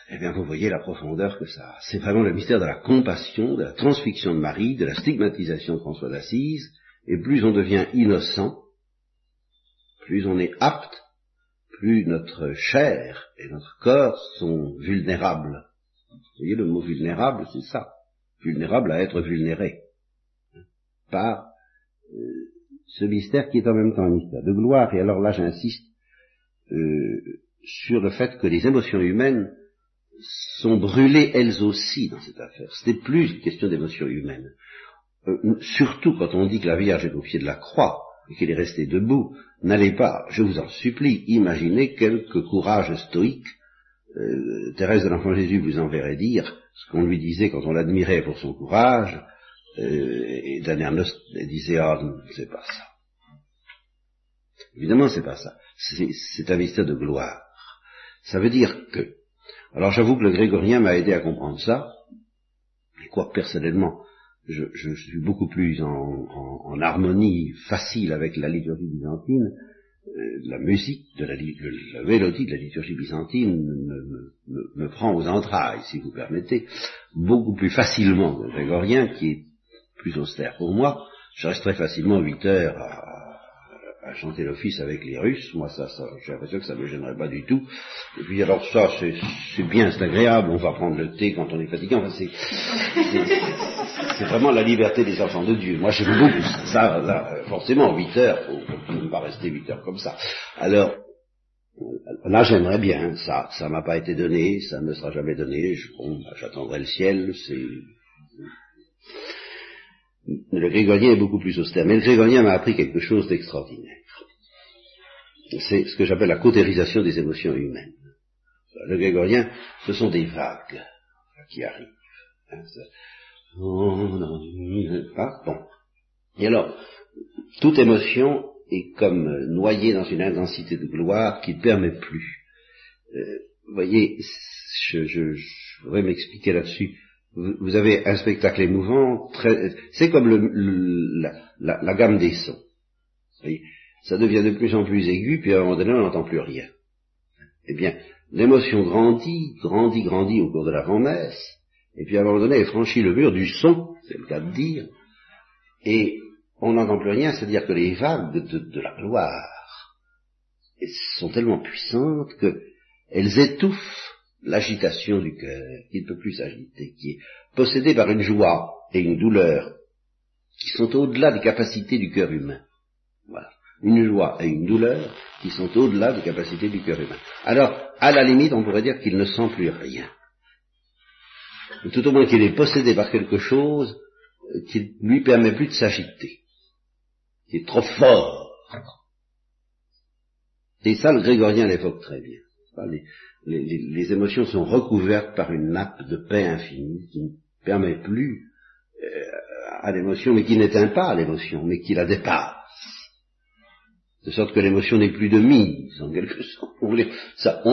eh bien vous voyez la profondeur que ça a. C'est vraiment le mystère de la compassion, de la transfixion de Marie, de la stigmatisation de François d'Assise, et plus on devient innocent, plus on est apte, plus notre chair et notre corps sont vulnérables. Vous voyez, le mot vulnérable, c'est ça. Vulnérable à être vulnéré. Par euh, ce mystère qui est en même temps un mystère de gloire. Et alors là, j'insiste euh, sur le fait que les émotions humaines sont brûlées elles aussi dans cette affaire. Ce n'est plus une question d'émotion humaine. Euh, surtout quand on dit que la Vierge est au pied de la croix et qu'elle est restée debout n'allez pas, je vous en supplie, imaginer quelque courage stoïque. Euh, Thérèse de l'Enfant Jésus vous enverrait dire ce qu'on lui disait quand on l'admirait pour son courage, euh, et Daniel disait, ah, c'est pas ça. Évidemment, c'est pas ça. C'est un mystère de gloire. Ça veut dire que, alors j'avoue que le grégorien m'a aidé à comprendre ça, et quoi personnellement, je, suis beaucoup plus en, harmonie facile avec la liturgie byzantine, euh, la musique de la, la, mélodie de la liturgie byzantine me, prend aux entrailles, si vous permettez, beaucoup plus facilement que le grégorien, qui est plus austère pour moi. Je reste très facilement huit heures à, à chanter l'office avec les Russes, moi ça, ça j'ai l'impression que ça me gênerait pas du tout. Et puis alors ça, c'est bien, c'est agréable, on va prendre le thé quand on est fatigué, enfin c'est c'est vraiment la liberté des enfants de Dieu. Moi j'aime beaucoup ça, là, forcément 8 heures, faut ne pas rester 8 heures comme ça. Alors, là j'aimerais bien, ça, ça m'a pas été donné, ça ne me sera jamais donné, j'attendrai le ciel, c'est le grégorien est beaucoup plus austère. Mais le grégorien m'a appris quelque chose d'extraordinaire. C'est ce que j'appelle la cautérisation des émotions humaines. Le grégorien, ce sont des vagues qui arrivent. Hein, bon. Et alors, toute émotion est comme noyée dans une intensité de gloire qui ne permet plus. Euh, vous voyez, je, je, je voudrais m'expliquer là-dessus vous avez un spectacle émouvant, c'est comme le, la, gamme des sons. Ça devient de plus en plus aigu, puis à un moment donné, on n'entend plus rien. Eh bien, l'émotion grandit, grandit, grandit au cours de la grand-messe, et puis à un moment donné, elle franchit le mur du son, c'est le cas de dire, et on n'entend plus rien, c'est-à-dire que les vagues de, de la gloire sont tellement puissantes qu'elles étouffent l'agitation du cœur, qui ne peut plus s'agiter, qui est possédé par une joie et une douleur qui sont au-delà des capacités du cœur humain. Voilà. Une joie et une douleur qui sont au-delà des capacités du cœur humain. Alors, à la limite, on pourrait dire qu'il ne sent plus rien. tout au moins qu'il est possédé par quelque chose euh, qui ne lui permet plus de s'agiter, qui est trop fort. Et ça, le grégorien l'évoque très bien les, émotions sont recouvertes par une nappe de paix infinie qui ne permet plus euh, à l'émotion, mais qui n'éteint pas l'émotion, mais qui la dépasse. De sorte que l'émotion n'est plus de mise, en quelque sorte.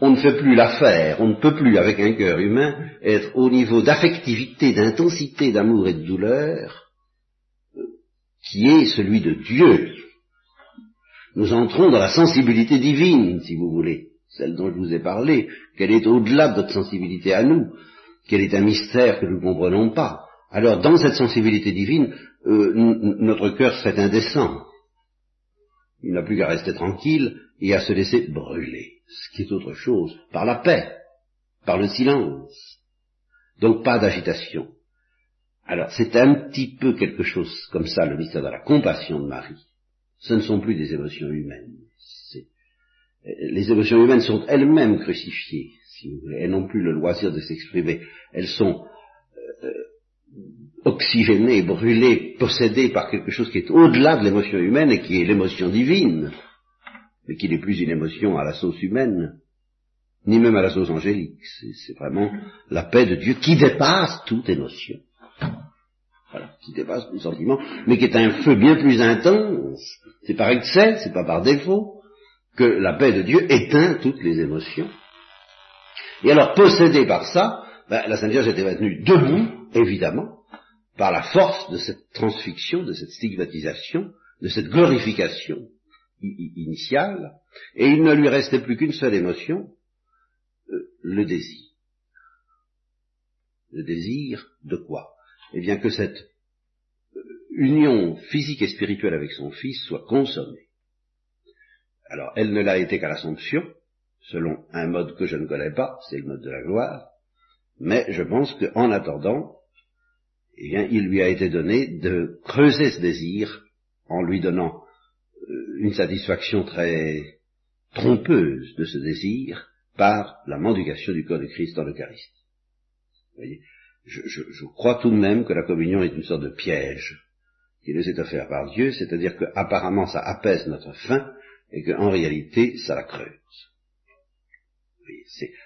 on, ne fait plus l'affaire, on ne peut plus, avec un cœur humain, être au niveau d'affectivité, d'intensité, d'amour et de douleur, qui est celui de Dieu. Nous entrons dans la sensibilité divine, si vous voulez celle dont je vous ai parlé, qu'elle est au-delà de notre sensibilité à nous, qu'elle est un mystère que nous ne comprenons pas. Alors, dans cette sensibilité divine, euh, notre cœur serait indécent. Il n'a plus qu'à rester tranquille et à se laisser brûler, ce qui est autre chose, par la paix, par le silence. Donc pas d'agitation. Alors c'est un petit peu quelque chose comme ça, le mystère de la compassion de Marie. Ce ne sont plus des émotions humaines les émotions humaines sont elles-mêmes crucifiées, si vous voulez. Elles n'ont plus le loisir de s'exprimer. Elles sont euh, oxygénées, brûlées, possédées par quelque chose qui est au-delà de l'émotion humaine et qui est l'émotion divine, mais qui n'est plus une émotion à la sauce humaine, ni même à la sauce angélique. C'est vraiment la paix de Dieu qui dépasse toute émotion. Voilà, qui dépasse tout sentiment, mais qui est un feu bien plus intense. C'est par excès, c'est pas par défaut que la paix de Dieu éteint toutes les émotions. Et alors, possédé par ça, ben, la Sainte Vierge était maintenue debout, évidemment, par la force de cette transfixion, de cette stigmatisation, de cette glorification initiale, et il ne lui restait plus qu'une seule émotion, euh, le désir. Le désir de quoi? Eh bien que cette union physique et spirituelle avec son Fils soit consommée. Alors, elle ne l'a été qu'à l'Assomption, selon un mode que je ne connais pas, c'est le mode de la gloire, mais je pense qu'en attendant, eh bien, il lui a été donné de creuser ce désir en lui donnant euh, une satisfaction très trompeuse de ce désir par la mendication du corps de Christ dans l'Eucharistie. Vous voyez, je, je, crois tout de même que la communion est une sorte de piège qui nous est offert par Dieu, c'est-à-dire qu'apparemment ça apaise notre faim et qu'en réalité ça la creuse.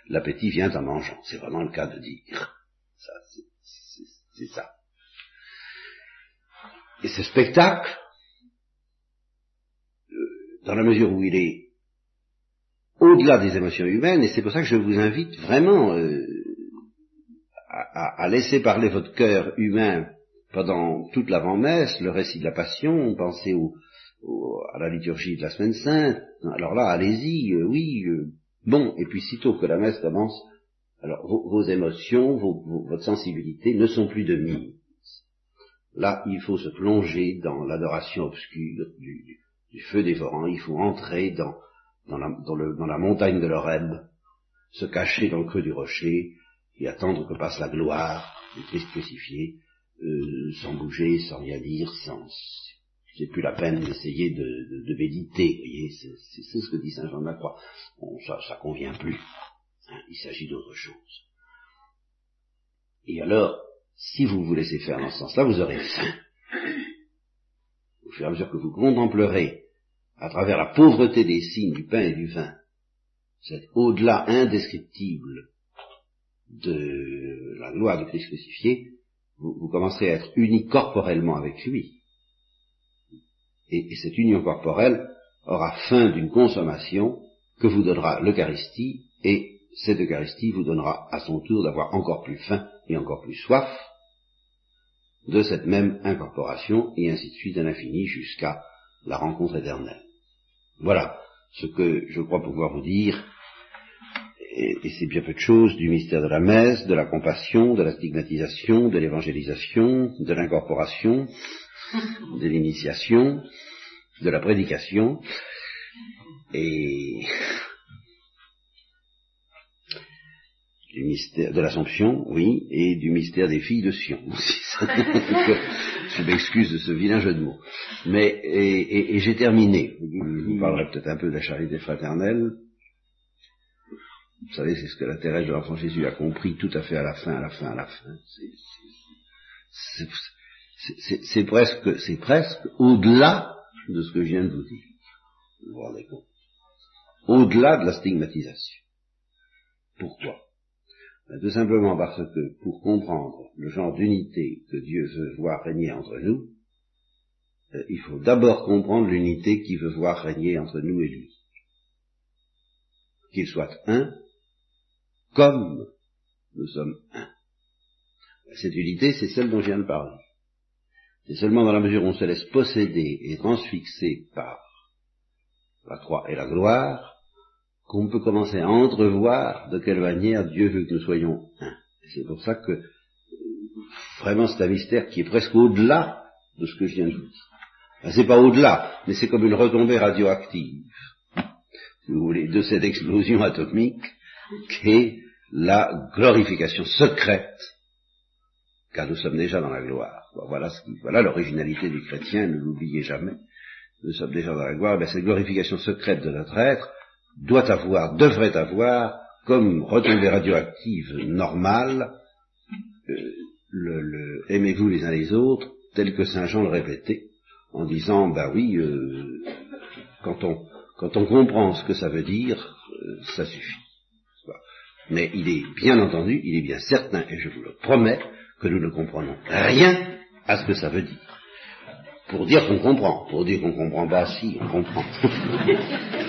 l'appétit vient en mangeant, c'est vraiment le cas de dire. C'est ça. Et ce spectacle, euh, dans la mesure où il est au-delà des émotions humaines, et c'est pour ça que je vous invite vraiment euh, à, à, laisser parler votre cœur humain pendant toute l'avant-messe, le récit de la Passion, pensez au, à la liturgie de la Semaine Sainte, alors là, allez-y, euh, oui, euh, bon, et puis sitôt que la messe commence, alors vos, émotions, votre sensibilité ne sont plus de mise. Là, il faut se plonger dans l'adoration obscure du, du, feu dévorant, il faut entrer dans, dans, la, dans la montagne de l'Oreb, se cacher dans le creux du rocher, et attendre que passe la gloire du Christ crucifié, euh, sans bouger, sans rien dire, sans... C'est plus la peine d'essayer de, de, méditer, vous voyez, c'est ce que dit Saint Jean de la Croix. Bon, ça, ça convient plus. Hein, il s'agit d'autre chose. Et alors, si vous vous laissez faire dans ce sens-là, vous aurez faim. Au fur et à mesure que vous contemplerez, à travers la pauvreté des signes du pain et du vin, cet au-delà indescriptible de la gloire du Christ crucifié, vous, commencerez à être unis corporellement avec lui. Et, cette union corporelle aura fin d'une consommation que vous donnera l'Eucharistie, et cette Eucharistie vous donnera à son tour d'avoir encore plus faim et encore plus soif de cette même incorporation, et ainsi de suite à l'infini jusqu'à la rencontre éternelle. Voilà ce que je crois pouvoir vous dire et, c'est bien peu de choses du mystère de la messe, de la compassion, de la stigmatisation, de l'évangélisation, de l'incorporation, de l'initiation, de la prédication, et du mystère de l'Assomption, oui, et du mystère des filles de Sion je m'excuse de ce vilain jeu de mots. Mais et, j'ai terminé. Je vous parlerai peut-être un peu de la charité fraternelle, vous savez, c'est ce que la Thérèse de l'Enfant Jésus a compris tout à fait à la fin, à la fin, à la fin. C'est presque, c'est presque au-delà de ce que je viens de vous dire. Vous vous rendez compte? Au-delà de la stigmatisation. Pourquoi? Ben, Tout simplement parce que pour comprendre le genre d'unité que Dieu veut voir régner entre nous, euh, il faut d'abord comprendre l'unité qu'il veut voir régner entre nous et lui. Qu'il soit un, comme nous sommes un. Cette unité, c'est celle dont je viens de parler. C'est seulement dans la mesure où on se laisse posséder et transfixer par la croix et la gloire qu'on peut commencer à entrevoir de quelle manière Dieu veut que nous soyons un. C'est pour ça que vraiment c'est un mystère qui est presque au-delà de ce que je viens de vous dire. Ce c'est pas au-delà, mais c'est comme une retombée radioactive, si vous voulez, de cette explosion atomique qui est la glorification secrète, car nous sommes déjà dans la gloire. Voilà, voilà l'originalité du chrétien, ne l'oubliez jamais. Nous sommes déjà dans la gloire, cette glorification secrète de notre être doit avoir, devrait avoir, comme retombée radioactive normale, euh, le, aimez-vous les uns les autres, tel que Saint Jean le répétait, en disant, bah oui, euh, quand, on, quand on comprend ce que ça veut dire, euh, ça suffit. Mais il est bien entendu, il est bien certain, et je vous le promets, que nous ne comprenons rien à ce que ça veut dire. Pour dire qu'on comprend, pour dire qu'on comprend pas, si, on comprend.